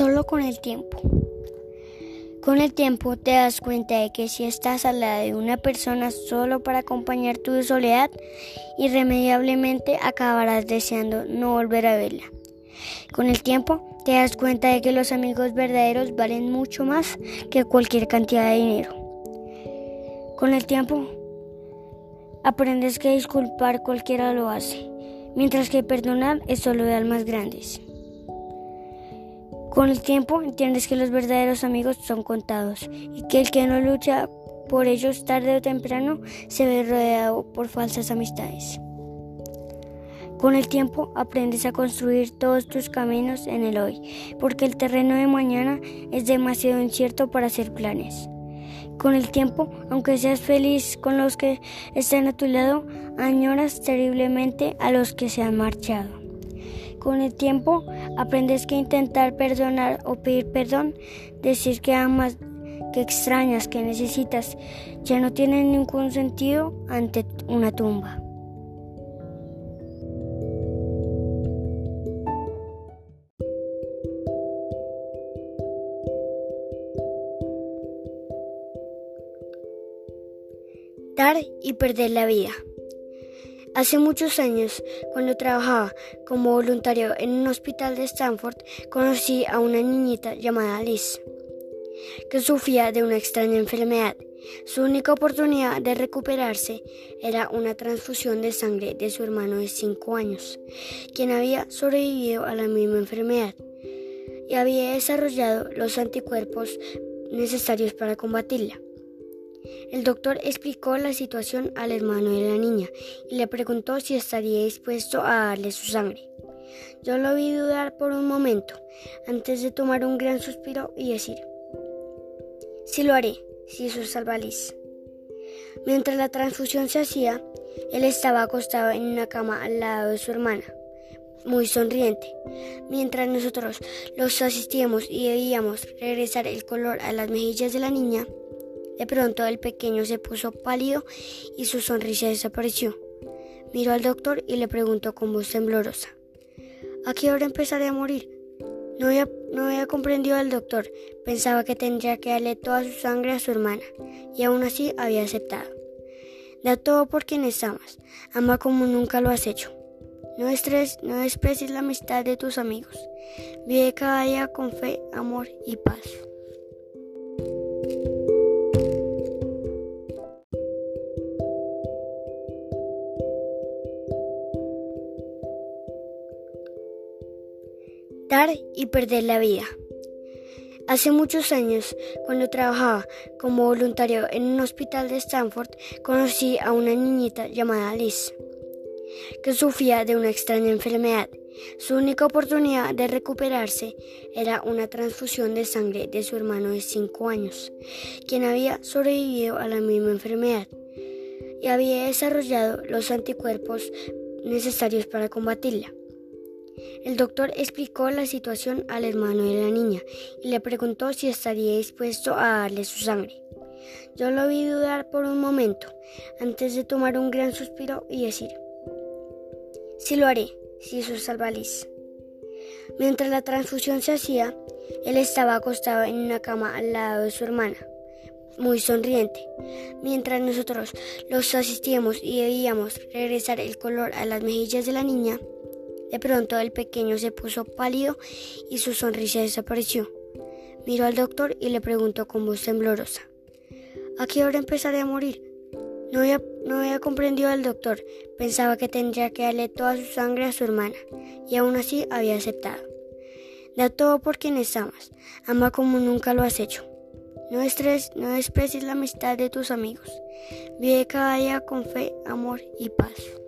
Solo con el tiempo. Con el tiempo te das cuenta de que si estás al lado de una persona solo para acompañar tu soledad, irremediablemente acabarás deseando no volver a verla. Con el tiempo te das cuenta de que los amigos verdaderos valen mucho más que cualquier cantidad de dinero. Con el tiempo aprendes que disculpar cualquiera lo hace, mientras que perdonar es solo de almas grandes. Con el tiempo entiendes que los verdaderos amigos son contados y que el que no lucha por ellos tarde o temprano se ve rodeado por falsas amistades. Con el tiempo aprendes a construir todos tus caminos en el hoy, porque el terreno de mañana es demasiado incierto para hacer planes. Con el tiempo, aunque seas feliz con los que están a tu lado, añoras terriblemente a los que se han marchado. Con el tiempo aprendes que intentar perdonar o pedir perdón, decir que amas, que extrañas, que necesitas, ya no tiene ningún sentido ante una tumba. Dar y perder la vida. Hace muchos años, cuando trabajaba como voluntario en un hospital de Stanford, conocí a una niñita llamada Liz, que sufría de una extraña enfermedad. Su única oportunidad de recuperarse era una transfusión de sangre de su hermano de 5 años, quien había sobrevivido a la misma enfermedad y había desarrollado los anticuerpos necesarios para combatirla. El doctor explicó la situación al hermano de la niña y le preguntó si estaría dispuesto a darle su sangre. Yo lo vi dudar por un momento, antes de tomar un gran suspiro y decir, sí lo haré, si eso salva a Liz. Mientras la transfusión se hacía, él estaba acostado en una cama al lado de su hermana, muy sonriente, mientras nosotros los asistíamos y veíamos regresar el color a las mejillas de la niña. De pronto el pequeño se puso pálido y su sonrisa desapareció. Miró al doctor y le preguntó con voz temblorosa, ¿A qué hora empezaré a morir? No había, no comprendido al doctor. Pensaba que tendría que darle toda su sangre a su hermana, y aún así había aceptado. Da todo por quienes amas. Ama como nunca lo has hecho. No, estres, no desprecies la amistad de tus amigos. Vive cada día con fe, amor y paz. Y perder la vida. Hace muchos años, cuando trabajaba como voluntario en un hospital de Stanford, conocí a una niñita llamada Liz, que sufría de una extraña enfermedad. Su única oportunidad de recuperarse era una transfusión de sangre de su hermano de 5 años, quien había sobrevivido a la misma enfermedad y había desarrollado los anticuerpos necesarios para combatirla. El doctor explicó la situación al hermano de la niña y le preguntó si estaría dispuesto a darle su sangre. Yo lo vi dudar por un momento, antes de tomar un gran suspiro y decir, sí lo haré, si eso salva a. Mientras la transfusión se hacía, él estaba acostado en una cama al lado de su hermana, muy sonriente, mientras nosotros los asistíamos y veíamos regresar el color a las mejillas de la niña. De pronto el pequeño se puso pálido y su sonrisa desapareció. Miró al doctor y le preguntó con voz temblorosa, ¿A qué hora empezaré a morir? No había, no había comprendido al doctor. Pensaba que tendría que darle toda su sangre a su hermana, y aún así había aceptado. Da todo por quienes amas. Ama como nunca lo has hecho. No, estres, no desprecies la amistad de tus amigos. Vive cada día con fe, amor y paz.